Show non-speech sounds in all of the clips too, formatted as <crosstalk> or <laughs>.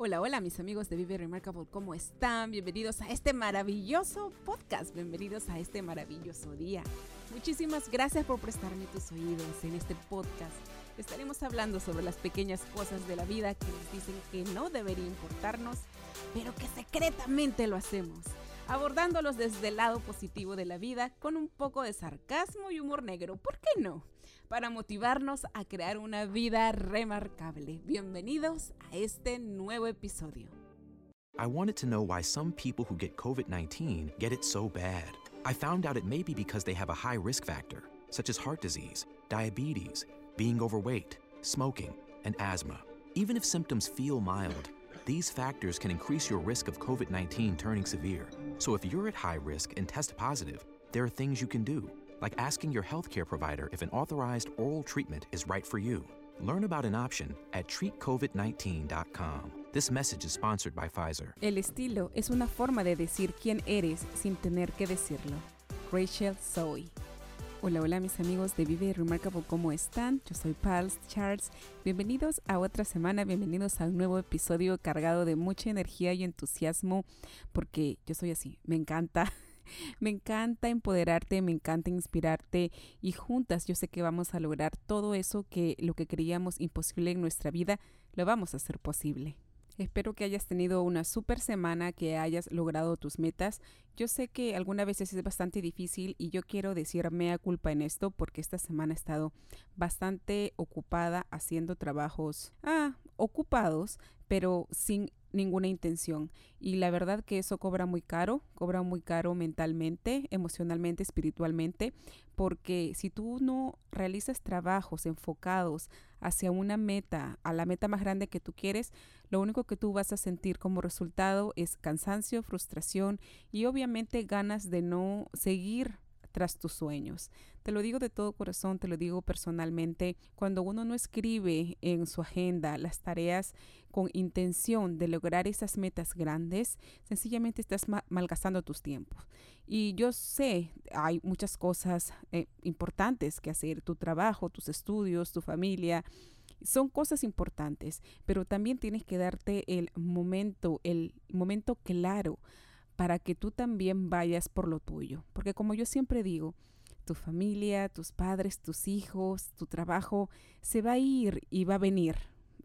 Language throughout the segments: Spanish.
Hola, hola mis amigos de Vive Remarkable, ¿cómo están? Bienvenidos a este maravilloso podcast, bienvenidos a este maravilloso día. Muchísimas gracias por prestarme tus oídos en este podcast. Estaremos hablando sobre las pequeñas cosas de la vida que nos dicen que no debería importarnos, pero que secretamente lo hacemos, abordándolos desde el lado positivo de la vida con un poco de sarcasmo y humor negro, ¿por qué no? Para motivarnos a crear una vida remarcable. Bienvenidos a este nuevo episodio. I wanted to know why some people who get COVID 19 get it so bad. I found out it may be because they have a high risk factor, such as heart disease, diabetes, being overweight, smoking, and asthma. Even if symptoms feel mild, these factors can increase your risk of COVID 19 turning severe. So if you're at high risk and test positive, there are things you can do, like asking your healthcare provider if an authorized oral treatment is right for you. Learn about an option at treatcovid19.com. This message is sponsored by Pfizer. El estilo es una forma de decir quién eres sin tener que decirlo. Rachel Zoe. Hola, hola mis amigos de Vive Remarkable, ¿cómo están? Yo soy Pals Charles. Bienvenidos a otra semana, bienvenidos a un nuevo episodio cargado de mucha energía y entusiasmo, porque yo soy así, me encanta <laughs> <laughs> me encanta empoderarte, me encanta inspirarte y juntas yo sé que vamos a lograr todo eso que lo que creíamos imposible en nuestra vida, lo vamos a hacer posible. Espero que hayas tenido una super semana, que hayas logrado tus metas. Yo sé que algunas veces es bastante difícil y yo quiero decirme a culpa en esto porque esta semana he estado bastante ocupada haciendo trabajos, ah, ocupados, pero sin ninguna intención. Y la verdad que eso cobra muy caro, cobra muy caro mentalmente, emocionalmente, espiritualmente, porque si tú no realizas trabajos enfocados hacia una meta, a la meta más grande que tú quieres, lo único que tú vas a sentir como resultado es cansancio, frustración y obviamente ganas de no seguir tras tus sueños. Te lo digo de todo corazón, te lo digo personalmente, cuando uno no escribe en su agenda las tareas con intención de lograr esas metas grandes, sencillamente estás malgastando tus tiempos. Y yo sé, hay muchas cosas eh, importantes que hacer, tu trabajo, tus estudios, tu familia, son cosas importantes, pero también tienes que darte el momento, el momento claro para que tú también vayas por lo tuyo. Porque como yo siempre digo, tu familia, tus padres, tus hijos, tu trabajo, se va a ir y va a venir.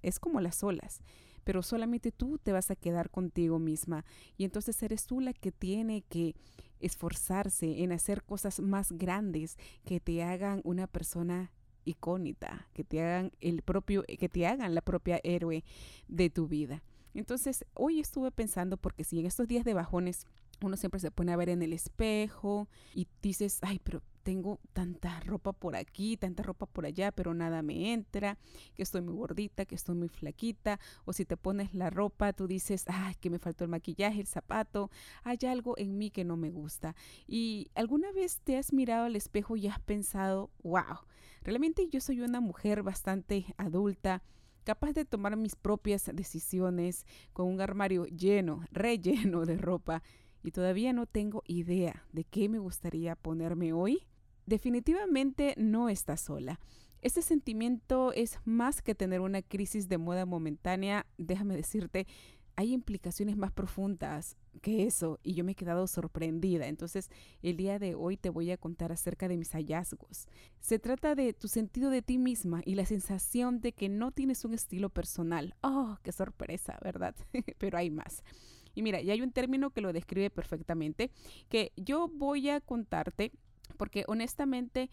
Es como las olas, pero solamente tú te vas a quedar contigo misma. Y entonces eres tú la que tiene que esforzarse en hacer cosas más grandes que te hagan una persona icónica, que te hagan el propio, que te hagan la propia héroe de tu vida. Entonces, hoy estuve pensando, porque si en estos días de bajones uno siempre se pone a ver en el espejo y dices, ay, pero tengo tanta ropa por aquí, tanta ropa por allá, pero nada me entra, que estoy muy gordita, que estoy muy flaquita, o si te pones la ropa, tú dices, ay, que me faltó el maquillaje, el zapato, hay algo en mí que no me gusta. Y alguna vez te has mirado al espejo y has pensado, wow, realmente yo soy una mujer bastante adulta, capaz de tomar mis propias decisiones con un armario lleno, <laughs> relleno de ropa y todavía no tengo idea de qué me gustaría ponerme hoy, definitivamente no está sola. Este sentimiento es más que tener una crisis de moda momentánea, déjame decirte, hay implicaciones más profundas que eso y yo me he quedado sorprendida. Entonces, el día de hoy te voy a contar acerca de mis hallazgos. Se trata de tu sentido de ti misma y la sensación de que no tienes un estilo personal. Oh, qué sorpresa, ¿verdad? <laughs> Pero hay más. Y mira, y hay un término que lo describe perfectamente, que yo voy a contarte, porque honestamente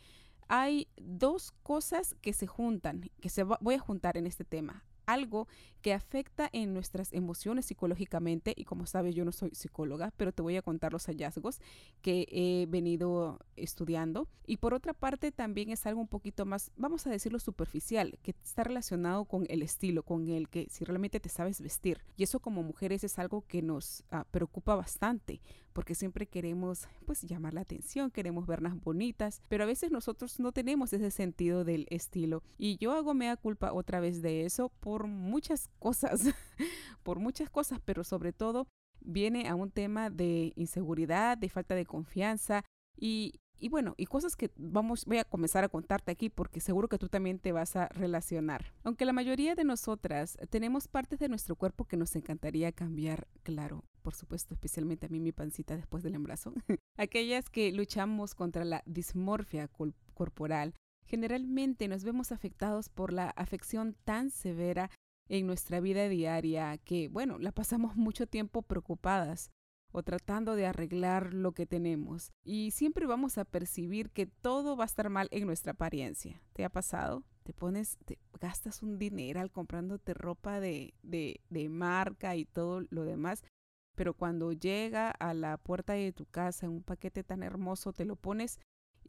hay dos cosas que se juntan, que se voy a juntar en este tema algo que afecta en nuestras emociones psicológicamente y como sabes yo no soy psicóloga, pero te voy a contar los hallazgos que he venido estudiando. Y por otra parte también es algo un poquito más, vamos a decirlo superficial, que está relacionado con el estilo, con el que si realmente te sabes vestir. Y eso como mujeres es algo que nos ah, preocupa bastante porque siempre queremos pues llamar la atención, queremos vernos bonitas, pero a veces nosotros no tenemos ese sentido del estilo. Y yo hago mea culpa otra vez de eso por muchas cosas, <laughs> por muchas cosas, pero sobre todo viene a un tema de inseguridad, de falta de confianza y, y bueno, y cosas que vamos, voy a comenzar a contarte aquí porque seguro que tú también te vas a relacionar. Aunque la mayoría de nosotras tenemos partes de nuestro cuerpo que nos encantaría cambiar, claro, por supuesto, especialmente a mí mi pancita después del embarazo. <laughs> Aquellas que luchamos contra la dismorfia corporal, generalmente nos vemos afectados por la afección tan severa en nuestra vida diaria que, bueno, la pasamos <laughs> mucho tiempo preocupadas o tratando de arreglar lo que tenemos. Y siempre vamos a percibir que todo va a estar mal en nuestra apariencia. ¿Te ha pasado? Te pones, te gastas un dineral comprándote ropa de, de, de marca y todo lo demás. Pero cuando llega a la puerta de tu casa un paquete tan hermoso, te lo pones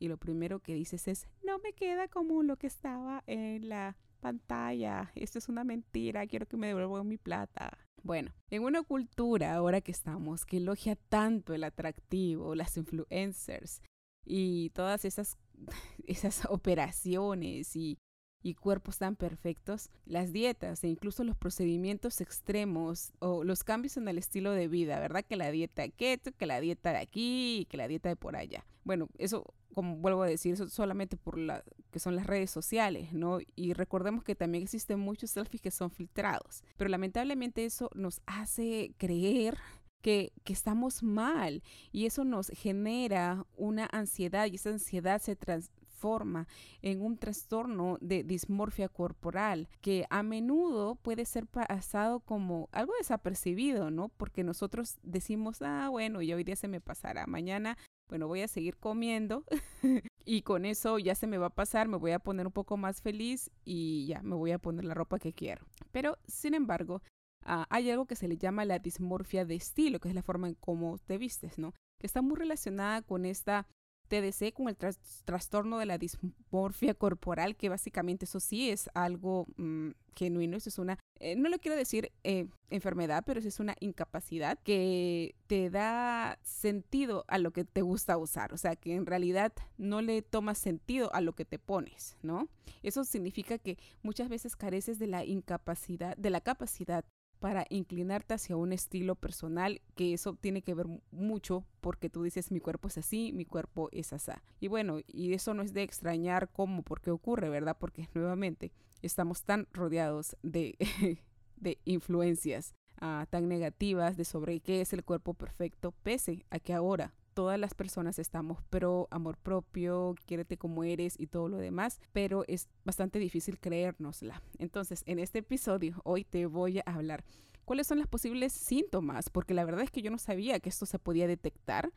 y lo primero que dices es, no me queda como lo que estaba en la pantalla, esto es una mentira, quiero que me devuelvan mi plata. Bueno, en una cultura ahora que estamos que elogia tanto el atractivo, las influencers y todas esas, <laughs> esas operaciones y, y cuerpos tan perfectos, las dietas e incluso los procedimientos extremos o los cambios en el estilo de vida, ¿verdad? Que la dieta keto, que la dieta de aquí, que la dieta de por allá. Bueno, eso como vuelvo a decir, solamente por la que son las redes sociales, ¿no? Y recordemos que también existen muchos selfies que son filtrados, pero lamentablemente eso nos hace creer que, que, estamos mal y eso nos genera una ansiedad y esa ansiedad se transforma en un trastorno de dismorfia corporal que a menudo puede ser pasado como algo desapercibido, ¿no? Porque nosotros decimos, ah, bueno, ya hoy día se me pasará, mañana bueno, voy a seguir comiendo <laughs> y con eso ya se me va a pasar, me voy a poner un poco más feliz y ya me voy a poner la ropa que quiero. Pero, sin embargo, ah, hay algo que se le llama la dismorfia de estilo, que es la forma en cómo te vistes, ¿no? Que está muy relacionada con esta TDC, con el trastorno de la dismorfia corporal, que básicamente eso sí es algo mm, genuino, eso es una, eh, no lo quiero decir eh, enfermedad, pero es una incapacidad que te da sentido a lo que te gusta usar, o sea, que en realidad no le tomas sentido a lo que te pones, ¿no? Eso significa que muchas veces careces de la incapacidad, de la capacidad para inclinarte hacia un estilo personal, que eso tiene que ver mucho porque tú dices mi cuerpo es así, mi cuerpo es así. Y bueno, y eso no es de extrañar cómo, por qué ocurre, ¿verdad? Porque nuevamente estamos tan rodeados de, <laughs> de influencias ah, tan negativas de sobre qué es el cuerpo perfecto, pese a que ahora todas las personas estamos pro amor propio, quiérete como eres y todo lo demás, pero es bastante difícil creérnosla. Entonces, en este episodio hoy te voy a hablar cuáles son los posibles síntomas, porque la verdad es que yo no sabía que esto se podía detectar.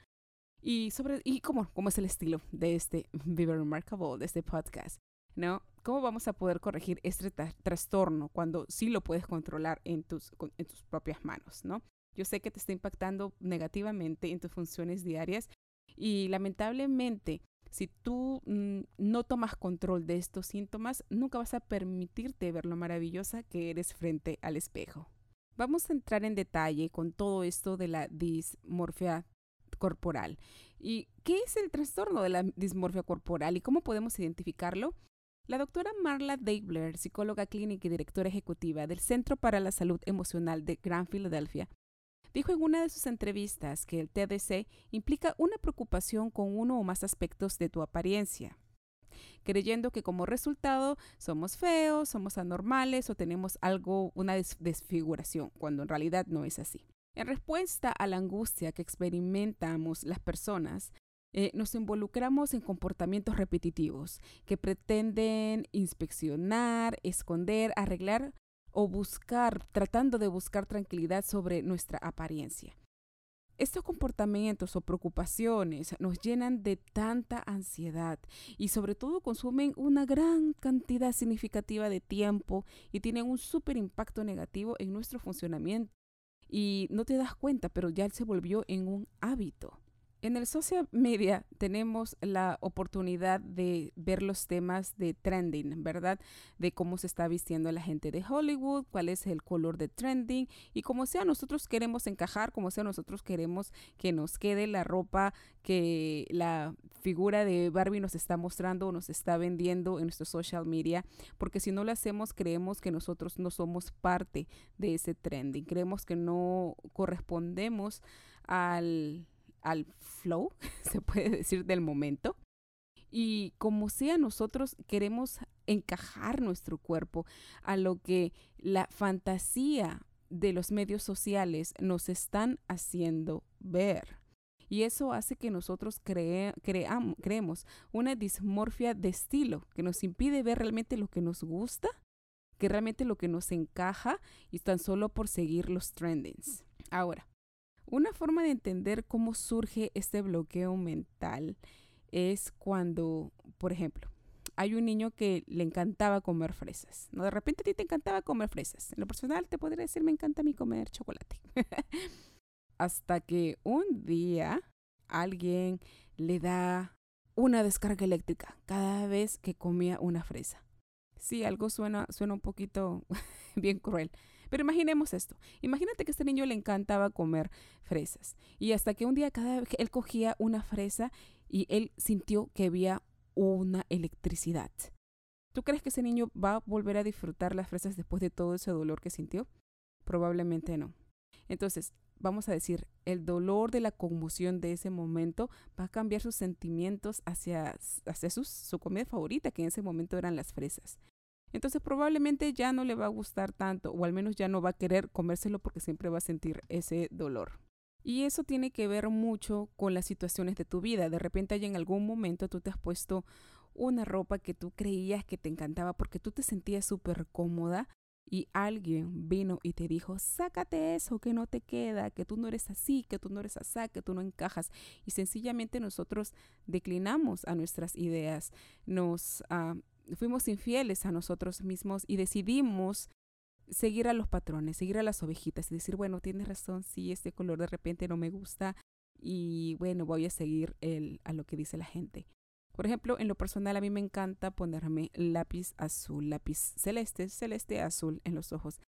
Y sobre y cómo, cómo es el estilo de este Viva Remarkable, de este podcast, ¿no? ¿Cómo vamos a poder corregir este trastorno cuando sí lo puedes controlar en tus, en tus propias manos, ¿no? Yo sé que te está impactando negativamente en tus funciones diarias y lamentablemente si tú mm, no tomas control de estos síntomas, nunca vas a permitirte ver lo maravillosa que eres frente al espejo. Vamos a entrar en detalle con todo esto de la dismorfia corporal. ¿Y qué es el trastorno de la dismorfia corporal y cómo podemos identificarlo? La doctora Marla Dabler, psicóloga clínica y directora ejecutiva del Centro para la Salud Emocional de Gran Filadelfia, dijo en una de sus entrevistas que el TDC implica una preocupación con uno o más aspectos de tu apariencia, creyendo que como resultado somos feos, somos anormales o tenemos algo, una desfiguración, cuando en realidad no es así. En respuesta a la angustia que experimentamos las personas, eh, nos involucramos en comportamientos repetitivos que pretenden inspeccionar, esconder, arreglar o buscar, tratando de buscar tranquilidad sobre nuestra apariencia. estos comportamientos o preocupaciones nos llenan de tanta ansiedad y sobre todo consumen una gran cantidad significativa de tiempo y tienen un súper impacto negativo en nuestro funcionamiento. Y no te das cuenta, pero ya se volvió en un hábito. En el social media tenemos la oportunidad de ver los temas de trending, ¿verdad? De cómo se está vistiendo la gente de Hollywood, cuál es el color de trending y como sea nosotros queremos encajar, como sea nosotros queremos que nos quede la ropa que la figura de Barbie nos está mostrando o nos está vendiendo en nuestro social media, porque si no lo hacemos creemos que nosotros no somos parte de ese trending, creemos que no correspondemos al al flow, <laughs> se puede decir, del momento. Y como sea, nosotros queremos encajar nuestro cuerpo a lo que la fantasía de los medios sociales nos están haciendo ver. Y eso hace que nosotros creemos una dismorfia de estilo que nos impide ver realmente lo que nos gusta, que realmente lo que nos encaja y tan solo por seguir los trendings. Ahora, una forma de entender cómo surge este bloqueo mental es cuando, por ejemplo, hay un niño que le encantaba comer fresas. ¿no? De repente a ti te encantaba comer fresas. En lo personal te podría decir, me encanta a mí comer chocolate. <laughs> Hasta que un día alguien le da una descarga eléctrica cada vez que comía una fresa. Sí, algo suena, suena un poquito <laughs> bien cruel. Pero imaginemos esto. Imagínate que este niño le encantaba comer fresas. Y hasta que un día cada vez él cogía una fresa y él sintió que había una electricidad. ¿Tú crees que ese niño va a volver a disfrutar las fresas después de todo ese dolor que sintió? Probablemente no. Entonces, vamos a decir, el dolor de la conmoción de ese momento va a cambiar sus sentimientos hacia, hacia su comida favorita, que en ese momento eran las fresas. Entonces probablemente ya no le va a gustar tanto o al menos ya no va a querer comérselo porque siempre va a sentir ese dolor. Y eso tiene que ver mucho con las situaciones de tu vida. De repente hay en algún momento tú te has puesto una ropa que tú creías que te encantaba porque tú te sentías súper cómoda y alguien vino y te dijo, sácate eso, que no te queda, que tú no eres así, que tú no eres así, que tú no encajas. Y sencillamente nosotros declinamos a nuestras ideas, nos uh, fuimos infieles a nosotros mismos y decidimos seguir a los patrones, seguir a las ovejitas y decir, bueno, tienes razón, sí, este color de repente no me gusta y bueno, voy a seguir el, a lo que dice la gente. Por ejemplo, en lo personal a mí me encanta ponerme lápiz azul, lápiz celeste, celeste azul en los ojos.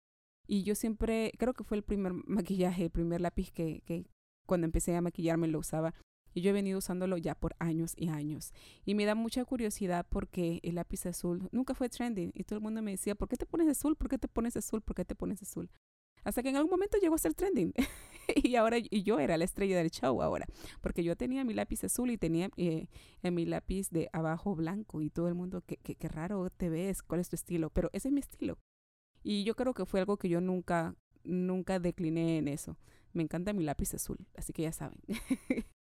Y yo siempre, creo que fue el primer <laughs> maquillaje, el primer lápiz que, que cuando empecé a maquillarme lo usaba. Y yo he venido usándolo ya por años y años. Y me da mucha curiosidad porque el lápiz azul nunca fue trending. Y todo el mundo me decía, ¿por qué te pones azul? ¿Por qué te pones azul? ¿Por qué te pones azul? Hasta que en algún momento llegó a ser trending. <laughs> y ahora y yo era la estrella del show ahora. Porque yo tenía mi lápiz azul y tenía eh, en mi lápiz de abajo blanco. Y todo el mundo, qué, qué, qué raro te ves, cuál es tu estilo. Pero ese es mi estilo. Y yo creo que fue algo que yo nunca, nunca decliné en eso. Me encanta mi lápiz azul, así que ya saben. <laughs>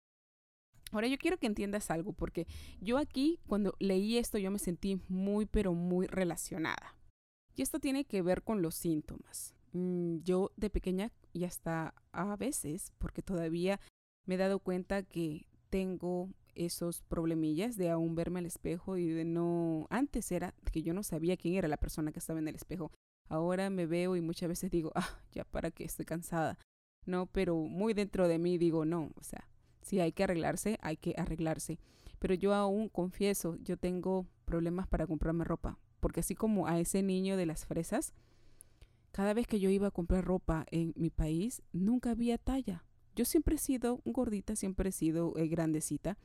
Ahora yo quiero que entiendas algo, porque yo aquí cuando leí esto yo me sentí muy, pero muy relacionada. Y esto tiene que ver con los síntomas. Mm, yo de pequeña y hasta a veces, porque todavía me he dado cuenta que tengo esos problemillas de aún verme al espejo y de no, antes era que yo no sabía quién era la persona que estaba en el espejo. Ahora me veo y muchas veces digo, ah, ya para qué estoy cansada. No, pero muy dentro de mí digo, no, o sea, si hay que arreglarse, hay que arreglarse. Pero yo aún confieso, yo tengo problemas para comprarme ropa, porque así como a ese niño de las fresas, cada vez que yo iba a comprar ropa en mi país, nunca había talla. Yo siempre he sido gordita, siempre he sido eh, grandecita.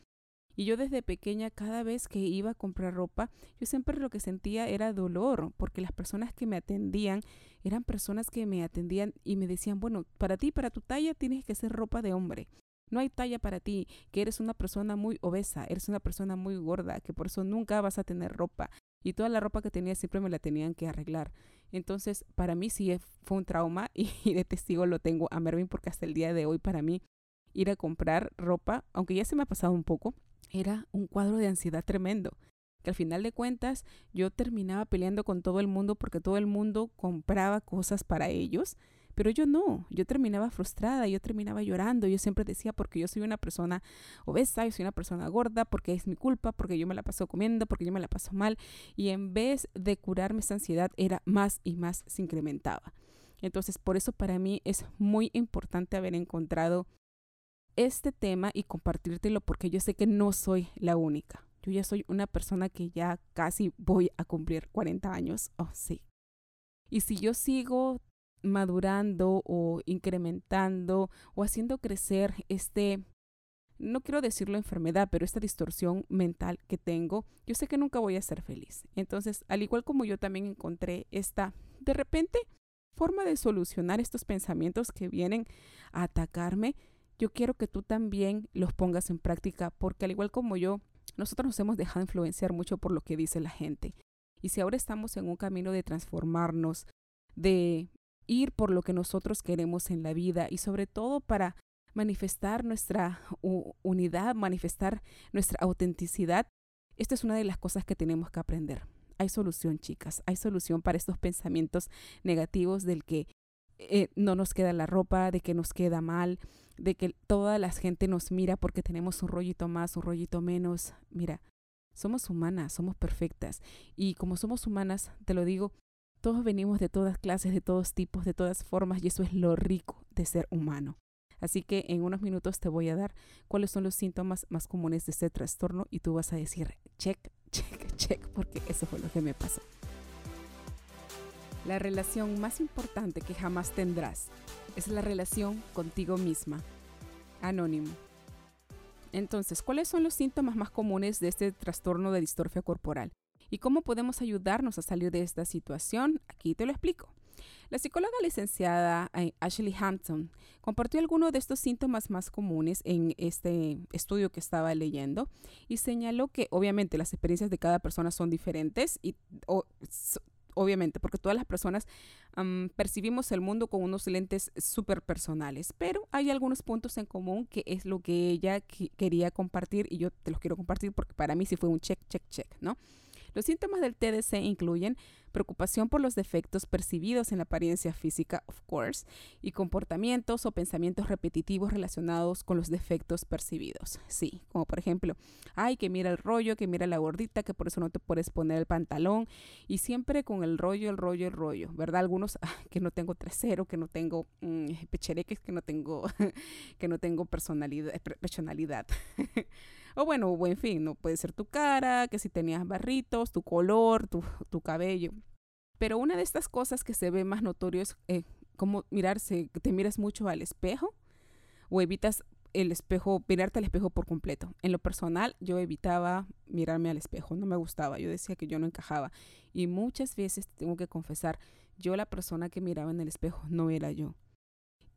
Y yo desde pequeña, cada vez que iba a comprar ropa, yo siempre lo que sentía era dolor, porque las personas que me atendían eran personas que me atendían y me decían, bueno, para ti, para tu talla, tienes que ser ropa de hombre. No hay talla para ti, que eres una persona muy obesa, eres una persona muy gorda, que por eso nunca vas a tener ropa. Y toda la ropa que tenía siempre me la tenían que arreglar. Entonces, para mí sí fue un trauma <laughs> y, de testigo lo tengo a Mervin porque hasta el día de hoy para mí ir a comprar ropa, aunque ya se me ha pasado un poco, era un cuadro de ansiedad tremendo. Que al final de cuentas yo terminaba peleando con todo el mundo porque todo el mundo compraba cosas para ellos Pero yo no, yo terminaba frustrada, yo terminaba llorando, yo siempre decía porque yo soy una persona obesa, yo soy una persona gorda, porque es mi culpa, porque yo me la paso comiendo, porque yo me la paso mal. Y en vez de curarme esa ansiedad, era más y más se incrementaba. Entonces, por eso para mí es muy importante haber encontrado este tema y compartírtelo porque yo sé que no soy la única. Yo ya soy una persona que ya casi voy a cumplir 40 años. Oh, sí. Y si yo sigo madurando o incrementando o haciendo crecer este, no quiero decirlo enfermedad, pero esta distorsión mental que tengo, yo sé que nunca voy a ser feliz. Entonces, al igual como yo también encontré esta, de repente, forma de solucionar estos pensamientos que vienen a atacarme, yo quiero que tú también los pongas en práctica, porque al igual como yo, nosotros nos hemos dejado influenciar mucho por lo que dice la gente. Y si ahora estamos en un camino de transformarnos, de ir por lo que nosotros queremos en la vida y sobre todo para manifestar nuestra unidad, manifestar nuestra autenticidad, esta es una de las cosas que tenemos que aprender. Hay solución, chicas, hay solución para estos pensamientos negativos del que eh, no nos queda la ropa, de que nos queda mal, de que toda la gente nos mira porque tenemos un rollito más, un rollito menos. Mira, somos humanas, somos perfectas. Y como somos humanas, te lo digo, todos venimos de todas clases, de todos tipos, de todas formas, y eso es lo rico de ser humano. Así que en unos minutos te voy a dar cuáles son los síntomas más comunes de este trastorno y tú vas a decir, check, <laughs> check, check, porque eso fue lo que me pasó. La relación más importante que jamás tendrás es la relación contigo misma. Anónimo. Entonces, ¿cuáles son los síntomas más comunes de este trastorno de distorfia corporal? ¿Y cómo podemos ayudarnos a salir de esta situación? Aquí te lo explico. La psicóloga licenciada eh, Ashley Hampton compartió algunos de estos síntomas más comunes en este estudio que estaba leyendo y señaló que obviamente las experiencias de cada persona son diferentes y obviamente, porque todas las personas percibimos el mundo con unos lentes súper personales, pero hay algunos puntos en común que es lo que ella quería compartir y yo te los quiero compartir porque para mí sí fue un check, check, check, ¿no? Los síntomas del TDC incluyen preocupación por los defectos percibidos en la apariencia física, of course, y comportamientos o pensamientos repetitivos relacionados con los defectos percibidos. Sí, como por ejemplo, ay, que mira el rollo, que mira la gordita, que por eso no te puedes poner el pantalón, y siempre con el rollo, el rollo, el rollo, ¿verdad? Algunos, <laughs> ah, que no tengo trasero, que no tengo mm, pechereques, que no tengo, <laughs> que no tengo personalidad, personalidad. <laughs> o bueno, en fin, no puede ser tu cara, que si tenías barritos, tu color, tu, tu cabello. Pero una de estas cosas que se ve más notorio es eh, como mirarse, te miras mucho al espejo o evitas el espejo, mirarte al espejo por completo. En lo personal, yo evitaba mirarme al espejo, no me gustaba, yo decía que yo no encajaba. Y muchas veces, tengo que confesar, yo la persona que miraba en el espejo no era yo.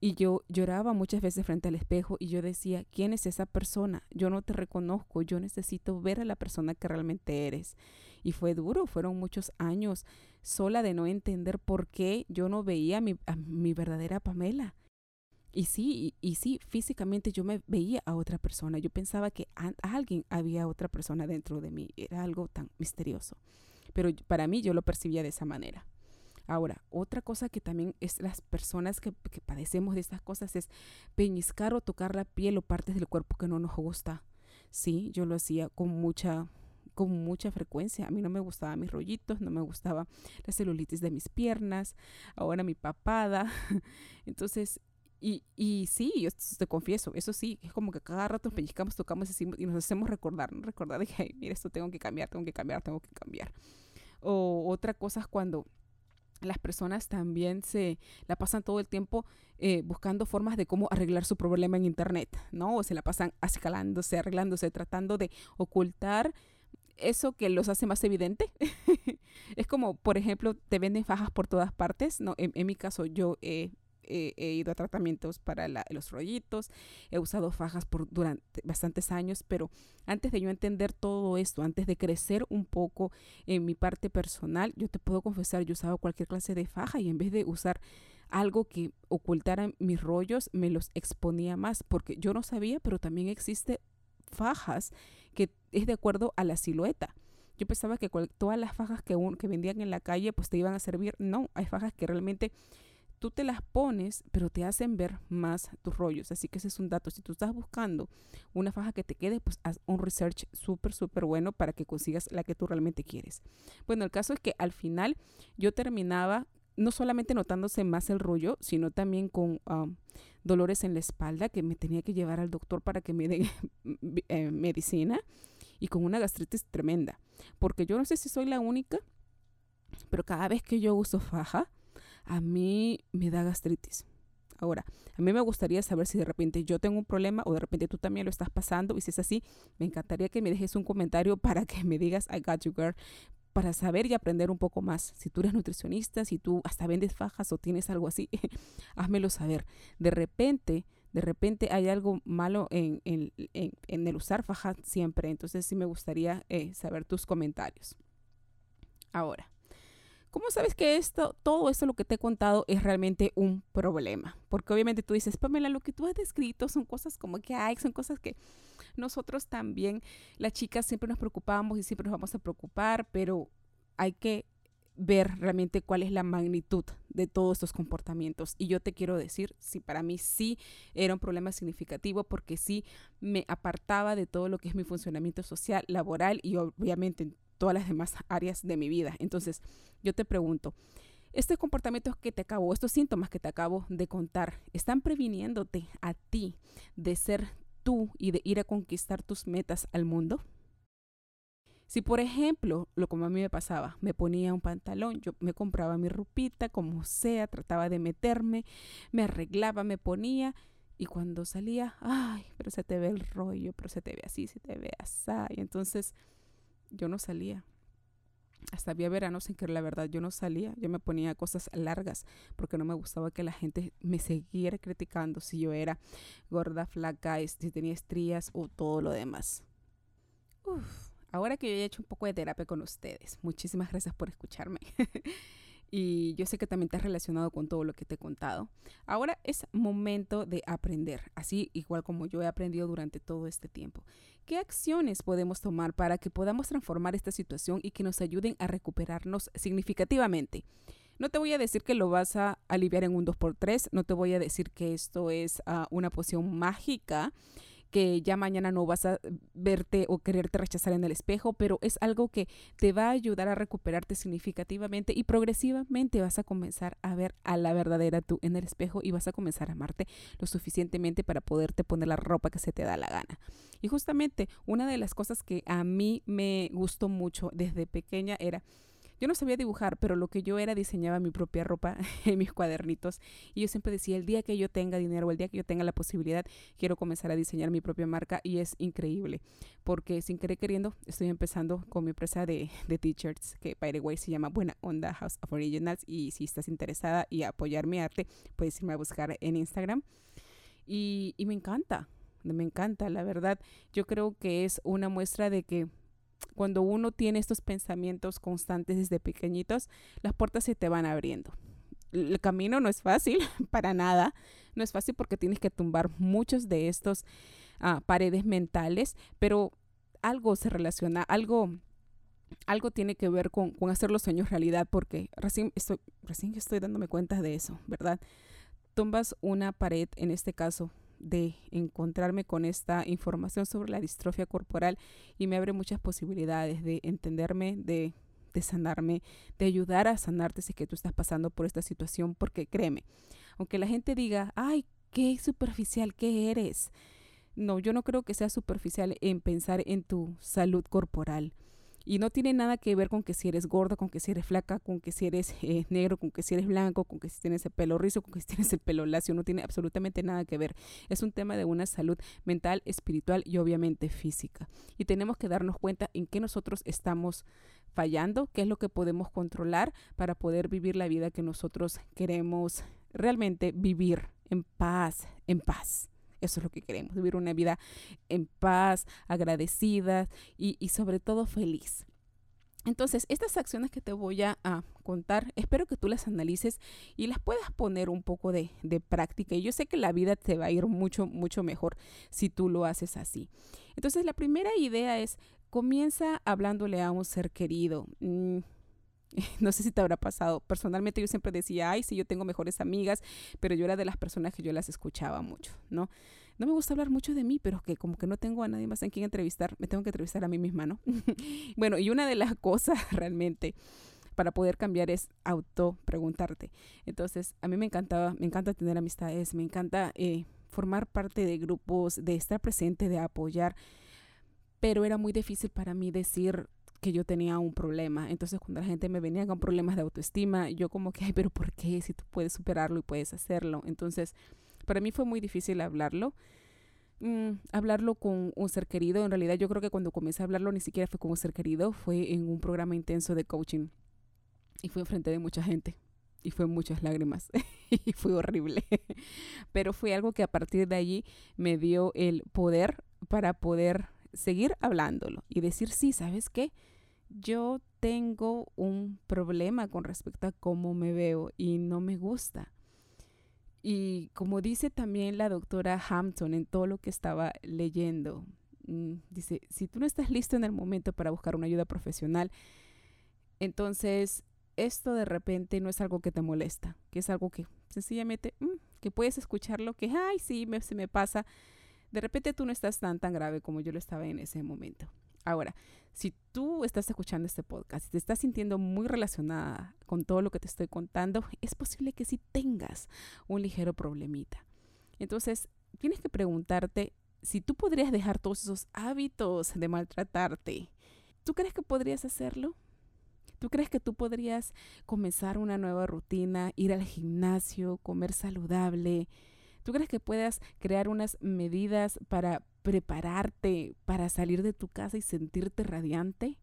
Y yo lloraba muchas veces frente al espejo y yo decía, ¿quién es esa persona? Yo no te reconozco, yo necesito ver a la persona que realmente eres. Y fue duro, fueron muchos años sola de no entender por qué yo no veía a mi, mi verdadera Pamela. Y sí, y, sí, físicamente yo me veía a otra persona. Yo pensaba que alguien había otra persona dentro de mí. Era algo tan misterioso. Pero para mí yo lo percibía de esa manera. Ahora, otra cosa que también es las personas que, padecemos de estas cosas es peñiscar o tocar la piel o partes del cuerpo que no nos gusta. Sí, yo lo hacía con mucha con mucha frecuencia. A mí no me gustaban mis rollitos, no me gustaba la celulitis de mis piernas, ahora mi papada. <laughs> Entonces, y, y sí, yo te confieso, eso sí, es como que cada rato pellizcamos, tocamos y nos hacemos recordar, recordar de que, mira, esto tengo que cambiar, tengo que cambiar, tengo que cambiar. O otra cosa es cuando las personas también se la pasan todo el tiempo eh, buscando formas de cómo arreglar su problema en internet, ¿no? O se la pasan escalándose, arreglándose, tratando de ocultar eso que los hace más evidente. <laughs> es como, por ejemplo, te venden fajas por todas partes, ¿no? En, mi caso, yo he he, ido a tratamientos para los rollitos, he usado fajas por durante bastantes años, pero antes de yo entender todo esto, antes de crecer un poco en mi parte personal, yo te puedo confesar, yo usaba cualquier clase de faja y en vez de usar algo que ocultara mis rollos, me los exponía más, porque yo no sabía, pero también existe fajas que es de acuerdo a la silueta. Yo pensaba que todas las fajas que, que vendían en la calle pues te iban a servir. No, hay fajas que realmente tú te las pones, pero te hacen ver más tus rollos. Así que ese es un dato. Si tú estás buscando una faja que te quede, pues haz un research súper, súper bueno para que consigas la que tú realmente quieres. Bueno, el caso es que al final yo terminaba no solamente notándose más el rollo, sino también con um, dolores en la espalda que me tenía que llevar al doctor para que me dé <laughs> eh, medicina y con una gastritis tremenda. Porque yo no sé si soy la única, pero cada vez que yo uso faja, a mí me da gastritis. Ahora, a mí me gustaría saber si de repente yo tengo un problema o de repente tú también lo estás pasando y si es así, me encantaría que me dejes un comentario <laughs> para que me digas I got you girl, para saber y aprender un poco más. Si tú eres nutricionista, si tú hasta vendes fajas o tienes algo así, <laughs> házmelo saber. De repente, de repente hay algo malo en, el usar fajas siempre. Entonces sí me gustaría eh, saber tus comentarios. Ahora, ¿cómo sabes que esto, todo esto lo que te he contado es realmente un problema? Porque obviamente tú dices, Pamela, lo que tú has descrito son cosas como que hay, son cosas que nosotros también, las chicas, siempre nos preocupamos y siempre nos vamos a preocupar, pero hay que ver realmente cuál es la magnitud de todos estos comportamientos. Y yo te quiero decir, si para mí sí era un problema significativo porque sí me apartaba de todo lo que es mi funcionamiento social, laboral y obviamente en todas las demás áreas de mi vida. Entonces, yo te pregunto, estos comportamientos que te acabo, estos síntomas que te acabo de contar, ¿están previniéndote a ti de ser tú y de ir a conquistar tus metas al mundo? Si por ejemplo, lo como a mí me pasaba, me ponía un pantalón, yo me compraba mi ropita como sea, trataba de meterme, me arreglaba, me ponía y cuando salía, ay, pero se te ve el rollo, pero se te ve así, se te ve así. Entonces yo no salía hasta había veranos en que la verdad yo no salía, yo me ponía cosas largas porque no me gustaba que la gente me siguiera criticando si yo era gorda, flaca, si tenía estrías o todo lo demás. Ahora que yo he hecho un poco de terapia con ustedes, muchísimas gracias por escucharme. <laughs> y yo sé que también te has relacionado con todo lo que te he contado. Ahora es momento de aprender, así igual como yo he aprendido durante todo este tiempo. ¿Qué acciones podemos tomar para que podamos transformar esta situación y que nos ayuden a recuperarnos significativamente? No te voy a decir que lo vas a aliviar en un 2x3, no te voy a decir que esto es ah, una poción mágica que ya mañana no vas a verte o quererte rechazar en el espejo, pero es algo que te va a ayudar a recuperarte significativamente y progresivamente vas a comenzar a ver a la verdadera tú en el espejo y vas a comenzar a amarte lo suficientemente para poderte poner la ropa que se te da la gana. Y justamente una de las cosas que a mí me gustó mucho desde pequeña era yo no sabía dibujar, pero lo que yo era diseñaba mi propia ropa <laughs> en mis cuadernitos. Y yo siempre decía, el día que yo tenga dinero, el día que yo tenga la posibilidad, quiero comenzar a diseñar mi propia marca. Y es increíble, porque sin querer queriendo, estoy empezando con mi empresa de, de t-shirts, que by the way se llama Buena Onda House of Originals. Y si estás interesada y apoyar mi arte, puedes irme a buscar en Instagram. Y, y me encanta, me encanta, la verdad. Yo creo que es una muestra de que cuando uno tiene estos pensamientos constantes desde pequeñitos, las puertas se te van abriendo. El camino no es fácil, <laughs> para nada. No es fácil porque tienes que tumbar muchos de estos ah, paredes mentales, pero algo se relaciona, algo, algo tiene que ver con, con, hacer los sueños realidad, porque recién estoy, recién estoy dándome cuenta de eso, ¿verdad? Tumbas una pared, en este caso, de encontrarme con esta información sobre la distrofia corporal y me abre muchas posibilidades de entenderme, de, de sanarme, de ayudar a sanarte si es que tú estás pasando por esta situación, porque créeme, aunque la gente diga, ay, qué superficial que eres. No, yo no creo que sea superficial en pensar en tu salud corporal. Y no tiene nada que ver con que si eres gorda, con que si eres flaca, con que si eres eh, negro, con que si eres blanco, con que si tienes el pelo rizo, con que si tienes el pelo lacio. No tiene absolutamente nada que ver. Es un tema de una salud mental, espiritual y obviamente física. Y tenemos que darnos cuenta en qué nosotros estamos fallando, qué es lo que podemos controlar para poder vivir la vida que nosotros queremos realmente vivir en paz, en paz. Eso es lo que queremos, vivir una vida en paz, agradecida y, sobre todo feliz. Entonces, estas acciones que te voy a, contar, espero que tú las analices y las puedas poner un poco de, práctica. Y yo sé que la vida te va a ir mucho, mucho mejor si tú lo haces así. Entonces, la primera idea es, comienza hablándole a un ser querido. Mm, <laughs> No sé si te habrá pasado. Personalmente yo siempre decía, ay, sí, yo tengo mejores amigas, pero yo era de las personas que yo las escuchaba mucho, ¿no? No me gusta hablar mucho de mí, pero que como que no tengo a nadie más en quien entrevistar, me tengo que entrevistar a mí misma, ¿no? <laughs> bueno, y una de las <laughs> cosas realmente para poder cambiar es auto preguntarte. Entonces, a mí me encantaba, me encanta tener amistades, me encanta eh, formar parte de grupos, de estar presente, de apoyar, pero era muy difícil para mí decir que yo tenía un problema. Entonces, cuando la gente me venía con problemas de autoestima, yo como que, ay, pero ¿por qué? Si tú puedes superarlo y puedes hacerlo. Entonces, para mí fue muy difícil hablarlo. Mm, hablarlo con un ser querido. En realidad, yo creo que cuando comencé a hablarlo, ni siquiera fue con un ser querido, fue en un programa intenso de coaching. Y fue enfrente de mucha gente. Y fue muchas lágrimas. <laughs> y fue horrible. <laughs> Pero fue algo que a partir de allí me dio el poder para poder seguir hablándolo y decir, sí, ¿sabes qué? yo tengo un problema con respecto a cómo me veo y no me gusta. Y como dice también la doctora Hampton en todo lo que estaba leyendo, mm, dice, si tú no estás listo en el momento para buscar una ayuda profesional, entonces esto de repente no es algo que te molesta, que es algo que sencillamente, mm, que puedes escucharlo, que, ay, sí, se me pasa. De repente tú no estás tan, tan grave como yo lo estaba en ese momento. Ahora, si tú estás escuchando este podcast y te estás sintiendo muy relacionada con todo lo que te estoy contando, es posible que sí tengas un ligero problemita. Entonces, tienes que preguntarte si tú podrías dejar todos esos hábitos de maltratarte. ¿Tú crees que podrías hacerlo? ¿Tú crees que tú podrías comenzar una nueva rutina, ir al gimnasio, comer saludable? ¿Tú crees que puedas crear unas medidas para prepararte para salir de tu casa y sentirte radiante?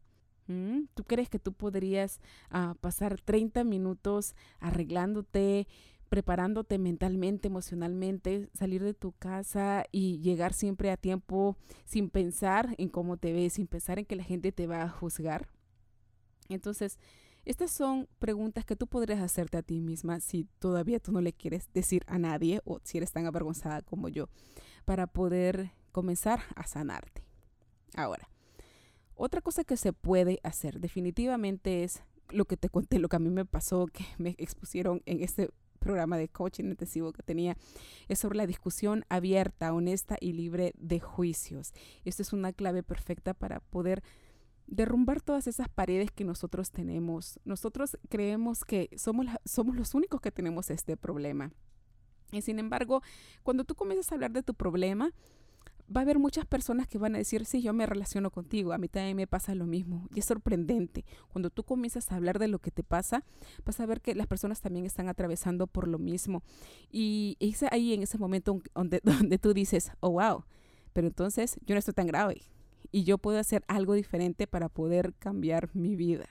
¿Mm? ¿Tú crees que tú podrías ah, pasar 30 minutos arreglándote, preparándote mentalmente, emocionalmente, salir de tu casa y llegar siempre a tiempo sin pensar en cómo te ves, sin pensar en que la gente te va a juzgar? Entonces, estas son preguntas que tú podrías hacerte a ti misma si todavía tú no le quieres decir a nadie o si eres tan avergonzada como yo, para poder comenzar a sanarte. Ahora, otra cosa que se puede hacer definitivamente es lo que te conté, lo que a mí me pasó, <laughs> que me expusieron en este programa de coaching intensivo que tenía, es sobre la discusión abierta, honesta y libre de juicios. Esto es una clave perfecta para poder derrumbar todas esas paredes que nosotros tenemos. Nosotros creemos que somos, somos los únicos que tenemos este problema. Y sin embargo, cuando tú comienzas a hablar de tu problema, va a haber muchas personas que van a decir, sí, yo me relaciono contigo, a mí también me pasa lo mismo. Y es sorprendente. Cuando tú comienzas a hablar de lo que te pasa, vas a ver que las personas también están atravesando por lo mismo. Y es ahí en ese momento donde, <laughs> donde tú dices, oh, wow, pero entonces yo no estoy tan grave y yo puedo hacer algo diferente para poder cambiar mi vida.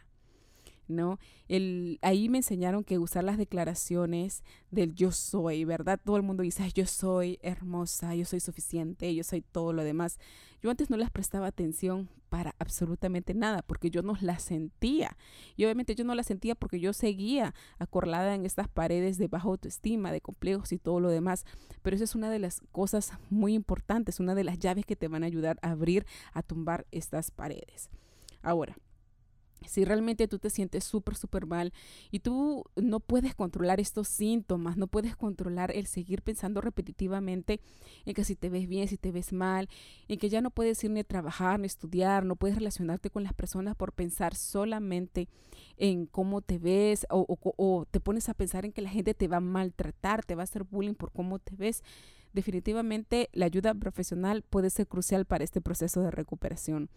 ¿No? El, ahí me enseñaron que usar las declaraciones del yo soy, ¿verdad? Todo el mundo dice, yo soy hermosa, yo soy suficiente, yo soy todo lo demás. Yo antes no les prestaba atención para absolutamente nada, porque yo no las sentía. Y obviamente yo no las sentía porque yo seguía acorralada en estas paredes de baja autoestima, de complejos y todo lo demás. Pero esa es una de las cosas muy importantes, una de las llaves que te van a ayudar a abrir, a tumbar estas paredes. Ahora, si realmente tú te sientes súper, súper mal y tú no puedes controlar estos síntomas, no puedes controlar el seguir pensando repetitivamente en que si te ves bien, si te ves mal, en que ya no puedes ir ni a trabajar, ni a estudiar, no puedes relacionarte con las personas por pensar solamente en cómo te ves o, te pones a pensar en que la gente te va a maltratar, te va a hacer bullying por cómo te ves, definitivamente la ayuda profesional puede ser crucial para este proceso de recuperación.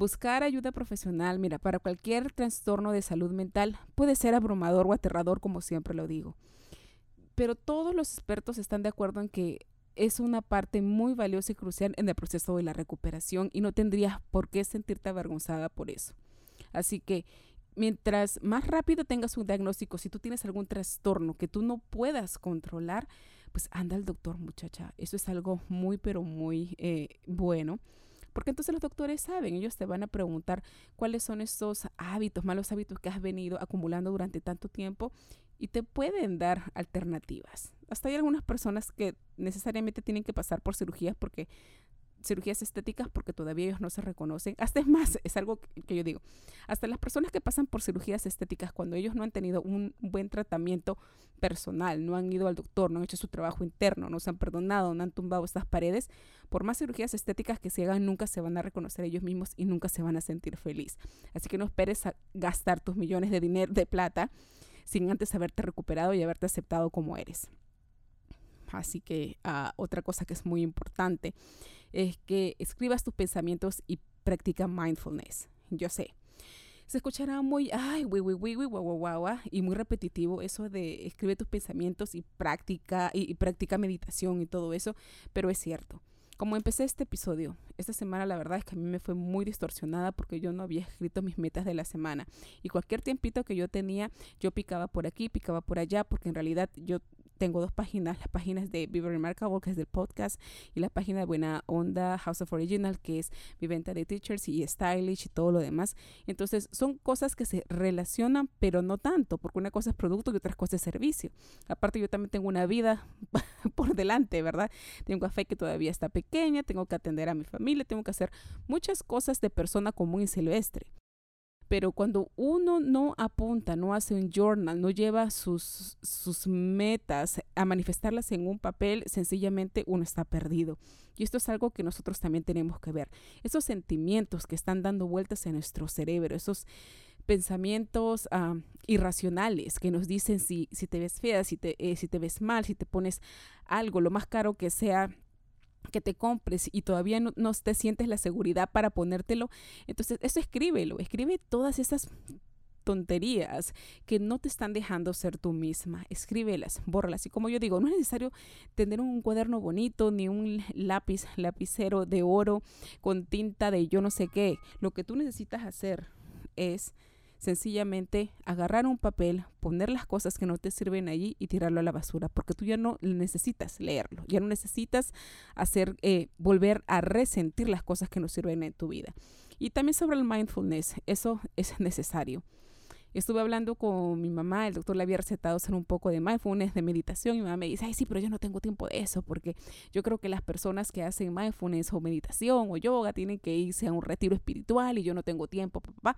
Buscar ayuda profesional, mira, para cualquier trastorno de salud mental puede ser abrumador o aterrador, como siempre lo digo. Pero todos los expertos están de acuerdo en que es una parte muy valiosa y crucial en el proceso de la recuperación y no tendrías por qué sentirte avergonzada por eso. Así que mientras más rápido tengas un diagnóstico, si tú tienes algún trastorno que tú no puedas controlar, pues anda al doctor muchacha. Eso es algo muy, pero muy eh, bueno porque entonces los doctores saben, ellos te van a preguntar cuáles son estos hábitos, malos hábitos que has venido acumulando durante tanto tiempo y te pueden dar alternativas. Hasta hay algunas personas que necesariamente tienen que pasar por cirugías porque cirugías estéticas porque todavía ellos no se reconocen. Hasta es más, es algo que yo digo, hasta las personas que pasan por cirugías estéticas cuando ellos no han tenido un buen tratamiento personal, no han ido al doctor, no han hecho su trabajo interno, no se han perdonado, no han tumbado estas paredes, por más cirugías estéticas que se hagan, nunca se van a reconocer ellos mismos y nunca se van a sentir feliz. Así que no esperes a gastar tus millones de dinero, de plata, sin antes haberte recuperado y haberte aceptado como eres. Así que uh, otra cosa que es muy importante es que escribas tus pensamientos y practica mindfulness. Yo sé, se escuchará muy, ay, wi, wi, wi, guau, guau, guau, y muy repetitivo eso de escribe tus pensamientos y práctica, y, y practica meditación y todo eso, pero es cierto. Como empecé este episodio, esta semana la verdad es que a mí me fue muy distorsionada porque yo no había escrito mis metas de la semana. Y cualquier tiempito que yo tenía, yo picaba por aquí, picaba por allá, porque en realidad yo tengo dos páginas, las páginas de Viva Remarkable, que es del podcast, y la página de Buena Onda, House of Original, que es mi venta de teachers y stylish y todo lo demás. Entonces, son cosas que se relacionan, pero no tanto, porque una cosa es producto y otra cosa es servicio. Aparte, yo también tengo una vida <laughs> por delante, ¿verdad? Tengo café que todavía está pequeña, tengo que atender a mi familia, tengo que hacer muchas cosas de persona común y silvestre pero cuando uno no apunta, no hace un journal, no lleva sus, sus metas a manifestarlas en un papel, sencillamente uno está perdido. Y esto es algo que nosotros también tenemos que ver. Esos sentimientos que están dando vueltas en nuestro cerebro, esos pensamientos uh, irracionales que nos dicen si, si te ves fea, si te, eh, si te ves mal, si te pones algo, lo más caro que sea que te compres y todavía no, te sientes la seguridad para ponértelo, entonces eso escríbelo, escribe todas esas tonterías que no te están dejando ser tú misma, escríbelas, bórralas. Y como yo digo, no es necesario tener un cuaderno bonito ni un lápiz, lapicero de oro con tinta de yo no sé qué. Lo que tú necesitas hacer es sencillamente agarrar un papel, poner las cosas que no te sirven allí y tirarlo a la basura, porque tú ya no necesitas leerlo, ya no necesitas hacer, eh, volver a resentir las cosas que no sirven en tu vida. Y también sobre el mindfulness, eso es necesario. Estuve hablando con mi mamá, el doctor le había recetado hacer un poco de mindfulness, de meditación, y mi mamá me dice, ay, sí, pero yo no tengo tiempo de eso, porque yo creo que las personas que hacen mindfulness o meditación o yoga tienen que irse a un retiro espiritual y yo no tengo tiempo, papá.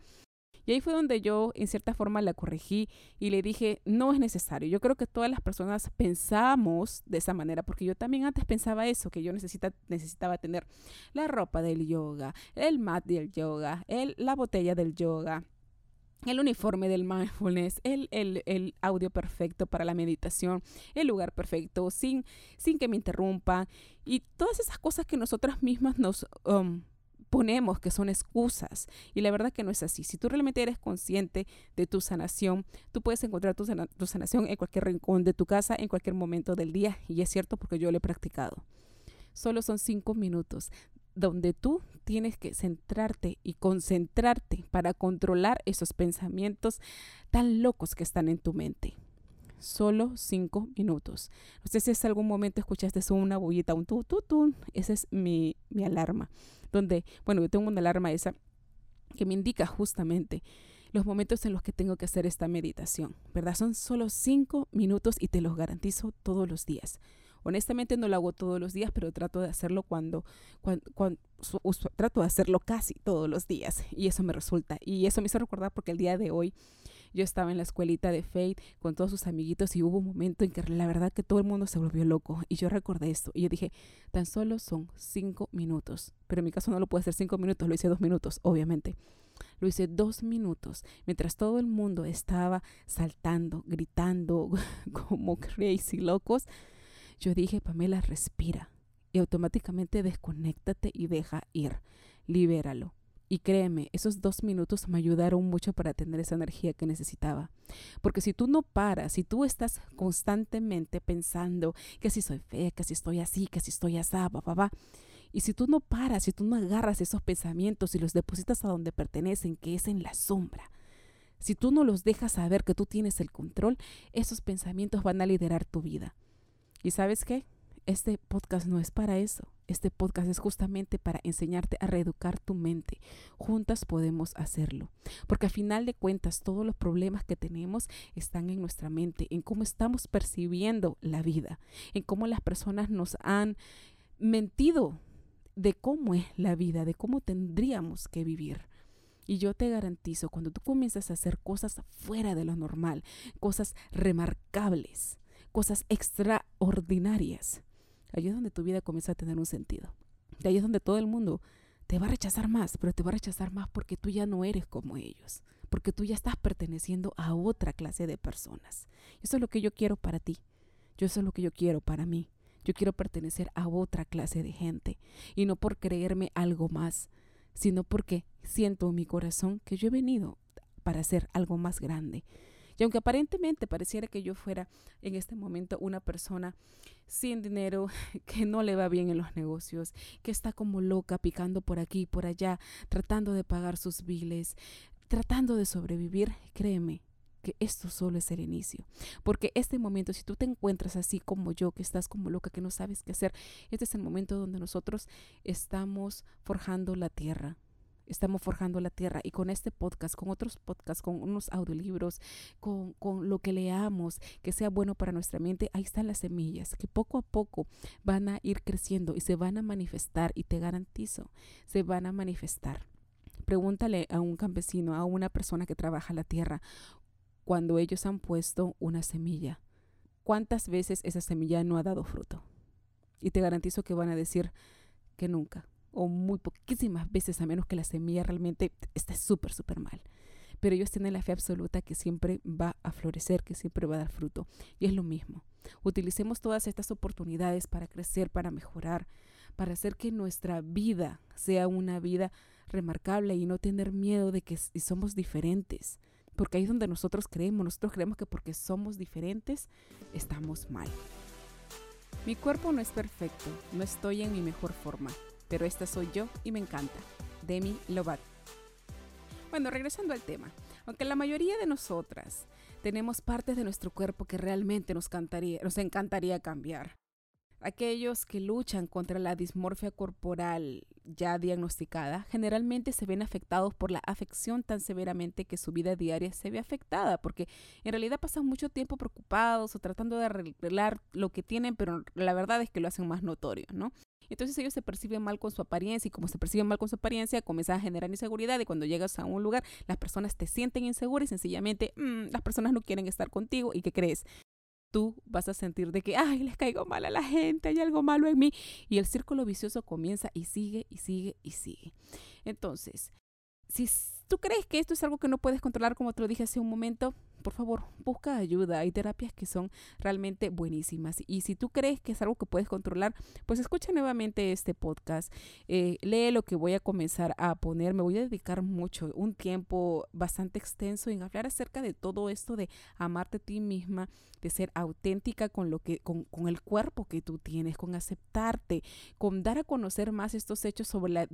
Y ahí fue donde yo en cierta forma la corregí y le dije, no es necesario. Yo creo que todas las personas pensamos de esa manera, porque yo también antes pensaba eso, que yo necesita, necesitaba tener la ropa del yoga, el mat del yoga, el, la botella del yoga el uniforme del mindfulness, el, el, el, audio perfecto para la meditación, el lugar perfecto, sin, sin que me interrumpa y todas esas cosas que nosotras mismas nos um, ponemos que son excusas y la verdad que no es así. Si tú realmente eres consciente de tu sanación, tú puedes encontrar tu, sanación en cualquier rincón de tu casa, en cualquier momento del día y es cierto porque yo lo he practicado. Solo son cinco minutos donde tú tienes que centrarte y concentrarte para controlar esos pensamientos tan locos que están en tu mente solo cinco minutos. No sé si es algún momento escuchaste una bullita, un tu, tu, tu. Esa es mi, mi alarma. Donde, bueno, yo tengo una alarma esa que me indica justamente los momentos en los que tengo que hacer esta meditación, ¿verdad? Son solo cinco minutos y te los garantizo todos los días. Honestamente no lo hago todos los días, pero trato de hacerlo cuando, cuando, cuando trato de hacerlo casi todos los días y eso me resulta. Y eso me hizo recordar porque el día de hoy yo estaba en la escuelita de Faith con todos sus amiguitos y hubo un momento en que la verdad que todo el mundo se volvió loco y yo recordé esto y yo dije, tan solo son cinco minutos, pero en mi caso no lo puedo hacer cinco minutos, lo hice dos minutos, obviamente. Lo hice dos minutos mientras todo el mundo estaba saltando, gritando <laughs> como crazy locos. Yo dije, Pamela, respira y automáticamente desconéctate y deja ir, libéralo. Y créeme, esos dos minutos me ayudaron mucho para tener esa energía que necesitaba. Porque si tú no paras, si tú estás constantemente pensando que si soy fea, que si estoy así, que si estoy va, va. Y si tú no paras, si tú no agarras esos pensamientos y los depositas a donde pertenecen, que es en la sombra, si tú no los dejas saber que tú tienes el control, esos pensamientos van a liderar tu vida. ¿Y sabes qué? Este podcast no es para eso. Este podcast es justamente para enseñarte a reeducar tu mente. Juntas podemos hacerlo. Porque al final de cuentas, todos los problemas que tenemos están en nuestra mente, en cómo estamos percibiendo la vida, en cómo las personas nos han mentido de cómo es la vida, de cómo tendríamos que vivir. Y yo te garantizo, cuando tú comienzas a hacer cosas fuera de lo normal, cosas remarcables, cosas extraordinarias, ahí es donde tu vida comienza a tener un sentido. De ahí es donde todo el mundo te va a rechazar más, pero te va a rechazar más porque tú ya no eres como ellos, porque tú ya estás perteneciendo a otra clase de personas. Eso es lo que yo quiero para ti. Yo eso es lo que yo quiero para mí. Yo quiero pertenecer a otra clase de gente y no por creerme algo más, sino porque siento en mi corazón que yo he venido para hacer algo más grande. Y aunque aparentemente pareciera que yo fuera en este momento una persona sin dinero, <laughs> que no le va bien en los negocios, que está como loca picando por aquí y por allá, tratando de pagar sus biles, tratando de sobrevivir, créeme, que esto solo es el inicio. Porque este momento, si tú te encuentras así como yo, que estás como loca, que no sabes qué hacer, este es el momento donde nosotros estamos forjando la tierra. Estamos forjando la tierra y con este podcast, con otros podcasts, con unos audiolibros, con, con lo que leamos, que sea bueno para nuestra mente, ahí están las semillas que poco a poco van a ir creciendo y se van a manifestar y te garantizo, se van a manifestar. Pregúntale a un campesino, a una persona que trabaja la tierra, cuando ellos han puesto una semilla. ¿Cuántas veces esa semilla no ha dado fruto? Y te garantizo que van a decir que nunca, o muy poquísimas veces, a menos que la semilla realmente esté súper, súper mal. Pero ellos tienen la fe absoluta que siempre va a florecer, que siempre va a dar fruto. Y es lo mismo. Utilicemos todas estas oportunidades para crecer, para mejorar, para hacer que nuestra vida sea una vida remarcable y no tener miedo de que somos diferentes porque ahí es donde nosotros creemos, nosotros creemos que porque somos diferentes estamos mal. Mi cuerpo no es perfecto, no estoy en mi mejor forma, pero esta soy yo y me encanta. Demi Lovat. Bueno, regresando al tema, aunque la mayoría de nosotras tenemos partes de nuestro cuerpo que realmente nos, nos encantaría cambiar, Aquellos que luchan contra la dismorfia corporal ya diagnosticada generalmente se ven afectados por la afección tan severamente que su vida diaria se ve afectada, porque en realidad pasan mucho tiempo preocupados o tratando de arreglar lo que tienen, pero la verdad es que lo hacen más notorio, ¿no? Entonces ellos se perciben mal con su apariencia y como se perciben mal con su apariencia, comienzan a generar inseguridad y cuando llegas a un lugar, las personas te sienten inseguras y sencillamente mm, las personas no quieren estar contigo y ¿qué crees? tú vas a sentir de que, ay, les caigo mal a la gente, hay algo malo en mí. Y el círculo vicioso comienza y sigue y sigue y sigue. Entonces, si tú crees que esto es algo que no puedes controlar, como te lo dije hace un momento, por favor, busca ayuda. Hay terapias que son realmente buenísimas. Y si tú crees que es algo que puedes controlar, pues escucha nuevamente este podcast. Eh, lee lo que voy a comenzar a poner. Me voy a dedicar mucho, un tiempo bastante extenso en hablar acerca de todo esto de amarte a ti misma, de ser auténtica con lo que, con, con el cuerpo que tú tienes, con aceptarte, con dar a conocer más estos hechos sobre la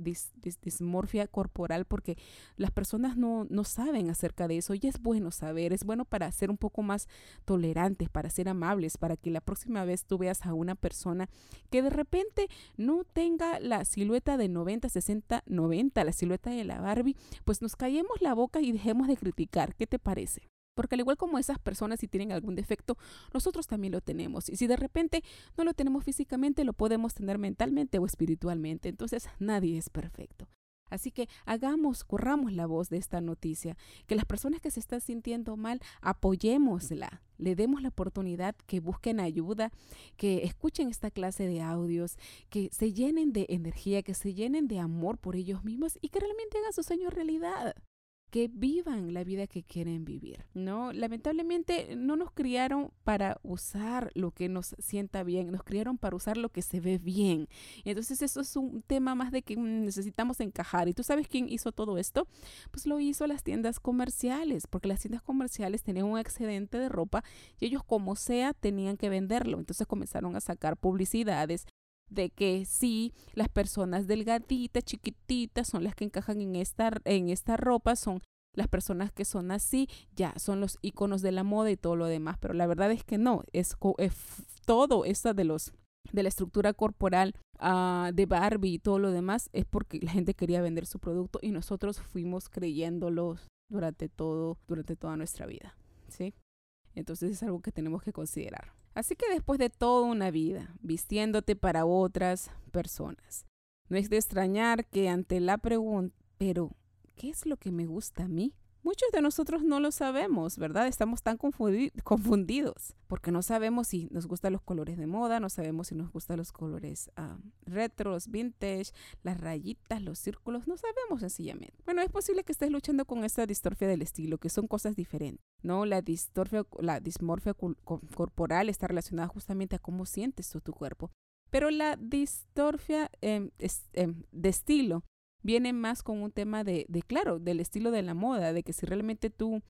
dismorfia corporal, porque las personas no, no saben acerca de eso y es bueno saber, es bueno para ser un poco más tolerantes, para ser amables, para que la próxima vez tú veas a una persona que de repente no tenga la silueta de 90, 60, 90, la silueta de la Barbie, pues nos callemos la boca y dejemos de criticar. ¿Qué te parece? Porque al igual como esas personas si tienen algún defecto, nosotros también lo tenemos. Y si de repente no lo tenemos físicamente, lo podemos tener mentalmente o espiritualmente. Entonces nadie es perfecto. Así que hagamos, corramos la voz de esta noticia, que las personas que se están sintiendo mal, apoyémosla, le demos la oportunidad que busquen ayuda, que escuchen esta clase de audios, que se llenen de energía, que se llenen de amor por ellos mismos y que realmente hagan su sueño realidad que vivan la vida que quieren vivir, ¿no? Lamentablemente no nos criaron para usar lo que nos sienta bien, nos criaron para usar lo que se ve bien. Entonces eso es un tema más de que mm, necesitamos encajar. ¿Y tú sabes quién hizo todo esto? Pues lo hizo las tiendas comerciales, porque las tiendas comerciales tenían un excedente de ropa y ellos como sea tenían que venderlo. Entonces comenzaron a sacar publicidades de que sí, las personas delgaditas, chiquititas, son las que encajan en esta, en esta ropa, son las personas que son así, ya son los iconos de la moda y todo lo demás, pero la verdad es que no, es, todo esto de los de la estructura corporal uh, de Barbie y todo lo demás es porque la gente quería vender su producto y nosotros fuimos creyéndolos durante todo durante toda nuestra vida, ¿sí? Entonces es algo que tenemos que considerar. Así que después de toda una vida vistiéndote para otras personas, No es de extrañar que ante la pregunta, pero ¿qué es lo que me gusta a mí? Muchos de nosotros no lo sabemos, ¿verdad? Estamos tan confundidos porque no sabemos si nos gustan los colores de moda, no sabemos si nos gustan los colores uh, retros, vintage, las rayitas, los círculos, no sabemos sencillamente. Bueno, es posible que estés luchando con esta distorfia del estilo, que son cosas diferentes, ¿no? La distorfia, la dismorfia corporal está relacionada justamente a cómo sientes tu cuerpo. Pero la distorfia em, em, de estilo viene más con un tema de, de, claro, del estilo de la moda, de que si realmente tú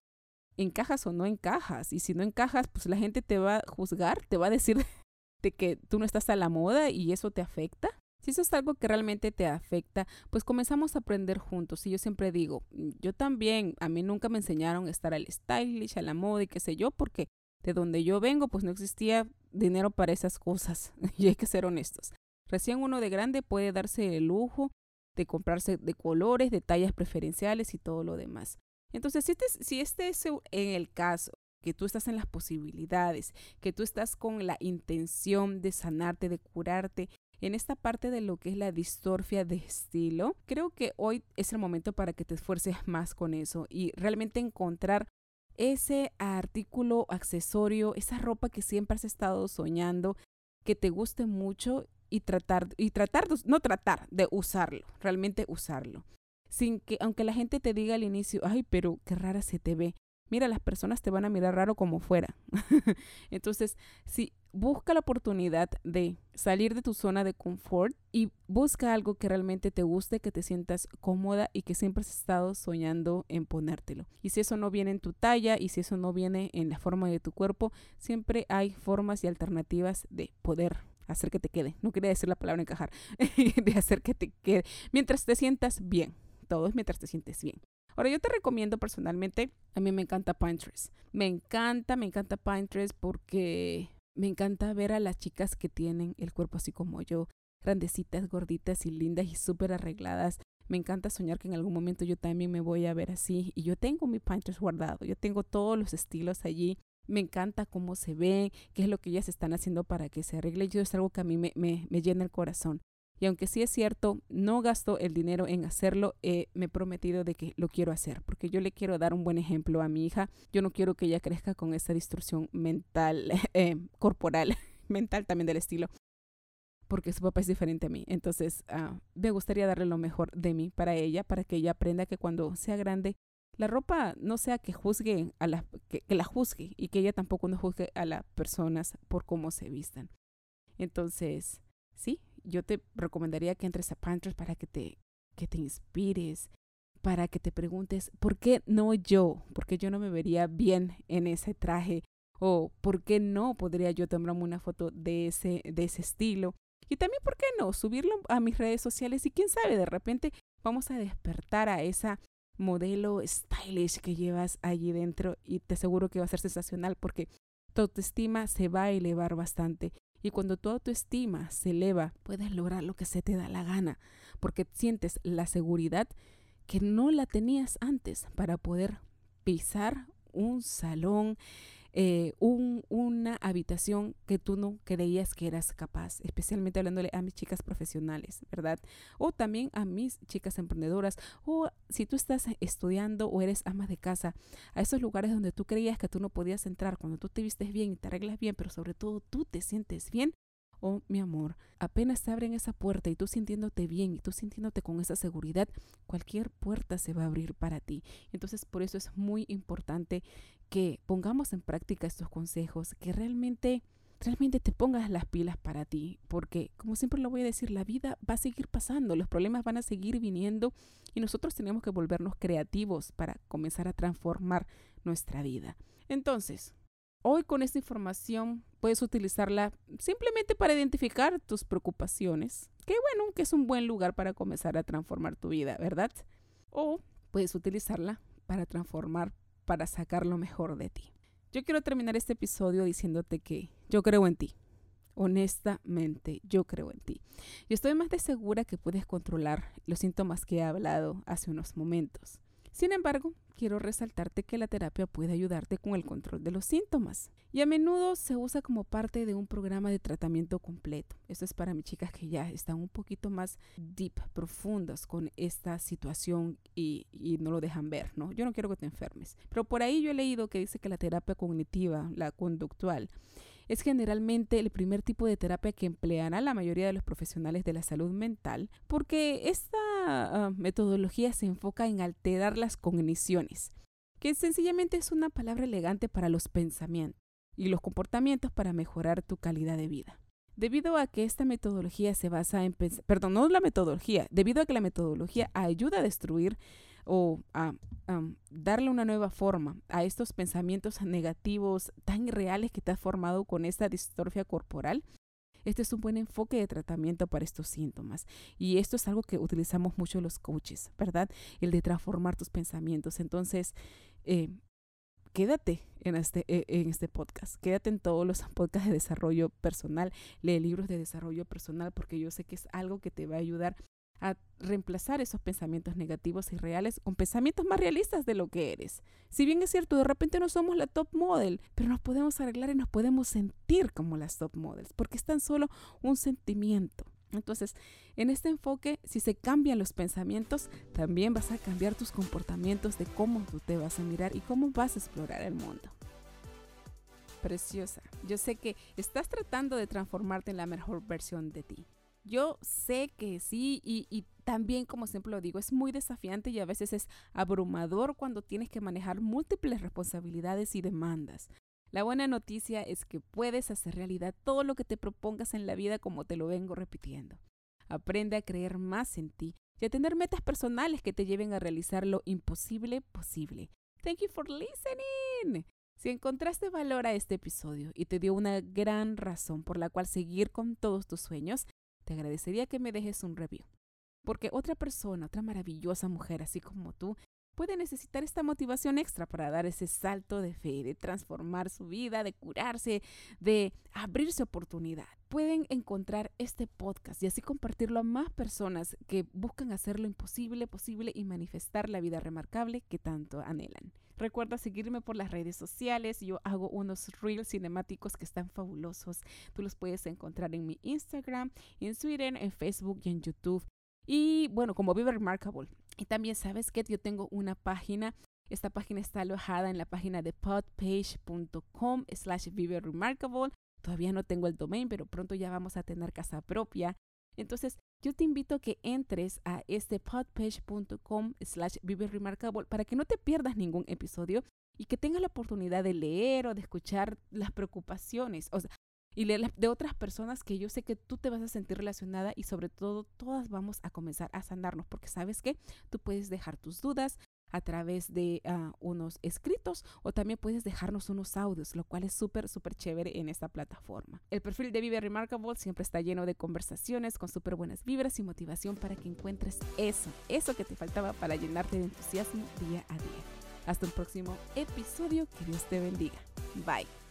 encajas o no encajas. Y si no encajas, pues la gente te va a juzgar, te va a decir <laughs> de que tú no estás a la moda y eso te afecta. Si eso es algo que realmente te afecta, pues comenzamos a aprender juntos. Y yo siempre digo, mm, yo también, a mí nunca me enseñaron a estar al stylish, a la moda y qué sé yo, porque de donde yo vengo, pues no existía dinero para esas cosas. <laughs> y hay que ser honestos. Recién uno de grande puede darse el lujo de comprarse de colores, de tallas preferenciales y todo lo demás. Entonces, si este, si este es en el caso, que tú estás en las posibilidades, que tú estás con la intención de sanarte, de curarte, en esta parte de lo que es la distorfia de estilo, creo que hoy es el momento para que te esfuerces más con eso y realmente encontrar ese artículo, accesorio, esa ropa que siempre has estado soñando, que te guste mucho y tratar, y tratar, no tratar de usarlo, realmente usarlo. Sin que, aunque la gente te diga al inicio, ay, pero qué rara se te ve. Mira, las personas te van a mirar raro como fuera. <laughs> Entonces, si busca la oportunidad de salir de tu zona de confort y busca algo que realmente te guste, que te sientas cómoda y que siempre has estado soñando en ponértelo. Y si eso no viene en tu talla y si eso no viene en la forma de tu cuerpo, siempre hay formas y alternativas de poder hacer que te quede. No quería decir la palabra encajar, <laughs> de hacer que te quede mientras te sientas bien. Todo es mientras te sientes bien. Ahora, yo te recomiendo personalmente, a mí me encanta Pinterest. Me encanta, me encanta Pinterest porque me encanta ver a las chicas que tienen el cuerpo así como yo, grandecitas, gorditas y lindas y súper arregladas. Me encanta soñar que en algún momento yo también me voy a ver así. Y yo tengo mi Pinterest guardado. Yo tengo todos los estilos allí me encanta cómo se ven, qué es lo que ellas están haciendo para que se arregle. Yo es algo que a mí me, me, llena el corazón. Y aunque sí es cierto, no gasto el dinero en hacerlo, eh, me he prometido de que lo quiero hacer, porque yo le quiero dar un buen ejemplo a mi hija. Yo no quiero que ella crezca con esa distorsión mental, <laughs> eh, corporal, <laughs> mental también del estilo, porque su papá es diferente a mí. Entonces, uh, me gustaría darle lo mejor de mí para ella, para que ella aprenda que cuando sea grande la ropa no sea que juzgue a la, que, la juzgue y que ella tampoco no juzgue a las personas por cómo se vistan. Entonces, sí, yo te recomendaría que entres a Pinterest para que te, que te inspires, para que te preguntes, ¿por qué no yo? ¿Por qué yo no me vería bien en ese traje? ¿O por qué no podría yo tomarme una foto de ese, de ese estilo? Y también, ¿por qué no? Subirlo a mis redes sociales y quién sabe, de repente vamos a despertar a esa modelo stylish que llevas allí dentro y te aseguro que va a ser sensacional porque tu autoestima se va a elevar bastante. Y cuando tu autoestima se eleva, puedes lograr lo que se te da la gana, porque sientes la seguridad que no la tenías antes para poder pisar un salón, eh, un, una habitación que tú no creías que eras capaz, especialmente hablándole a mis chicas profesionales, ¿verdad? O también a mis chicas emprendedoras, o si tú estás estudiando o eres ama de casa, a esos lugares donde tú creías que tú no podías entrar, cuando tú te vistes bien y te arreglas bien, pero sobre todo tú te sientes bien, Oh, mi amor, apenas te abren esa puerta y tú sintiéndote bien y tú sintiéndote con esa seguridad, cualquier puerta se va a abrir para ti. Entonces, por eso es muy importante que pongamos en práctica estos consejos, que realmente realmente te pongas las pilas para ti, porque como siempre lo voy a decir, la vida va a seguir pasando, los problemas van a seguir viniendo y nosotros tenemos que volvernos creativos para comenzar a transformar nuestra vida. Entonces, Hoy con esta información puedes utilizarla simplemente para identificar tus preocupaciones, que bueno, que es un buen lugar para comenzar a transformar tu vida, ¿verdad? O puedes utilizarla para transformar, para sacar lo mejor de ti. Yo quiero terminar este episodio diciéndote que yo creo en ti. Honestamente, yo creo en ti. Y estoy más de segura que puedes controlar los síntomas que he hablado hace unos momentos. Sin embargo, quiero resaltarte que la terapia puede ayudarte con el control de los síntomas y a menudo se usa como parte de un programa de tratamiento completo. Esto es para mis chicas que ya están un poquito más deep, profundas con esta situación y, no lo dejan ver, ¿no? Yo no quiero que te enfermes. Pero por ahí yo he leído que dice que la terapia cognitiva, la conductual, es generalmente el primer tipo de terapia que empleará la mayoría de los profesionales de la salud mental, porque esta uh, metodología se enfoca en alterar las cogniciones, que sencillamente es una palabra elegante para los pensamientos y los comportamientos para mejorar tu calidad de vida. Debido a que esta metodología se basa en, perdón, la metodología, debido a que la metodología ayuda a destruir o a darle una nueva forma a estos pensamientos negativos tan irreales que te has formado con esta distrofia corporal, este es un buen enfoque de tratamiento para estos síntomas. Y esto es algo que utilizamos mucho los coaches, ¿verdad? El de transformar tus pensamientos. Entonces, eh, quédate en este, e, en este podcast, quédate en todos los <laughs> podcasts de desarrollo personal, lee libros de desarrollo personal, porque yo sé que es algo que te va a ayudar a reemplazar esos pensamientos negativos y reales con pensamientos más realistas de lo que eres. Si bien es cierto, de repente no somos la top model, pero nos podemos arreglar y nos podemos sentir como las top models, porque es tan solo un sentimiento. Entonces, en este enfoque, si se cambian los pensamientos, también vas a cambiar tus comportamientos de cómo tú te vas a mirar y cómo vas a explorar el mundo. Preciosa, yo sé que estás tratando de transformarte en la mejor versión de ti. Yo sé que sí y, también, como siempre lo digo, es muy desafiante y a veces es abrumador cuando tienes que manejar múltiples responsabilidades y demandas. La buena noticia es que puedes hacer realidad todo lo que te propongas en la vida como te lo vengo repitiendo. Aprende a creer más en ti y a tener metas personales que te lleven a realizar lo imposible posible. Thank you for listening. Si encontraste valor a este episodio y te dio una gran razón por la cual seguir con todos tus sueños, te agradecería que me dejes un review. Porque otra persona, otra maravillosa mujer así como tú, puede necesitar esta motivación extra para dar ese salto de fe, de transformar su vida, de curarse, de abrirse oportunidad. Pueden encontrar este podcast y así compartirlo a más personas que buscan hacer lo imposible posible y manifestar la vida remarcable que tanto anhelan. Recuerda seguirme por las redes sociales. Yo hago unos reels cinemáticos que están fabulosos. Tú los puedes encontrar en mi Instagram, en Twitter, en Facebook y en YouTube. Y bueno, como Vive Remarkable. Y también sabes que yo tengo una página. Esta página está alojada en la página de podpage.com slash Vive Remarkable. Todavía no tengo el domain, pero pronto ya vamos a tener casa propia. Entonces, yo te invito a que entres a este podpage.com slash vive remarkable para que no te pierdas ningún episodio y que tengas la oportunidad de leer o de escuchar las preocupaciones y leer de otras personas que yo sé que tú te vas a sentir relacionada y sobre todo todas vamos a comenzar a sanarnos porque sabes que tú puedes dejar tus dudas, a través de uh, unos escritos o también puedes dejarnos unos audios, lo cual es súper, súper chévere en esta plataforma. El perfil de Vive Remarkable siempre está lleno de conversaciones con súper buenas vibras y motivación para que encuentres eso, eso que te faltaba para llenarte de entusiasmo día a día. Hasta un próximo episodio, que Dios te bendiga. Bye.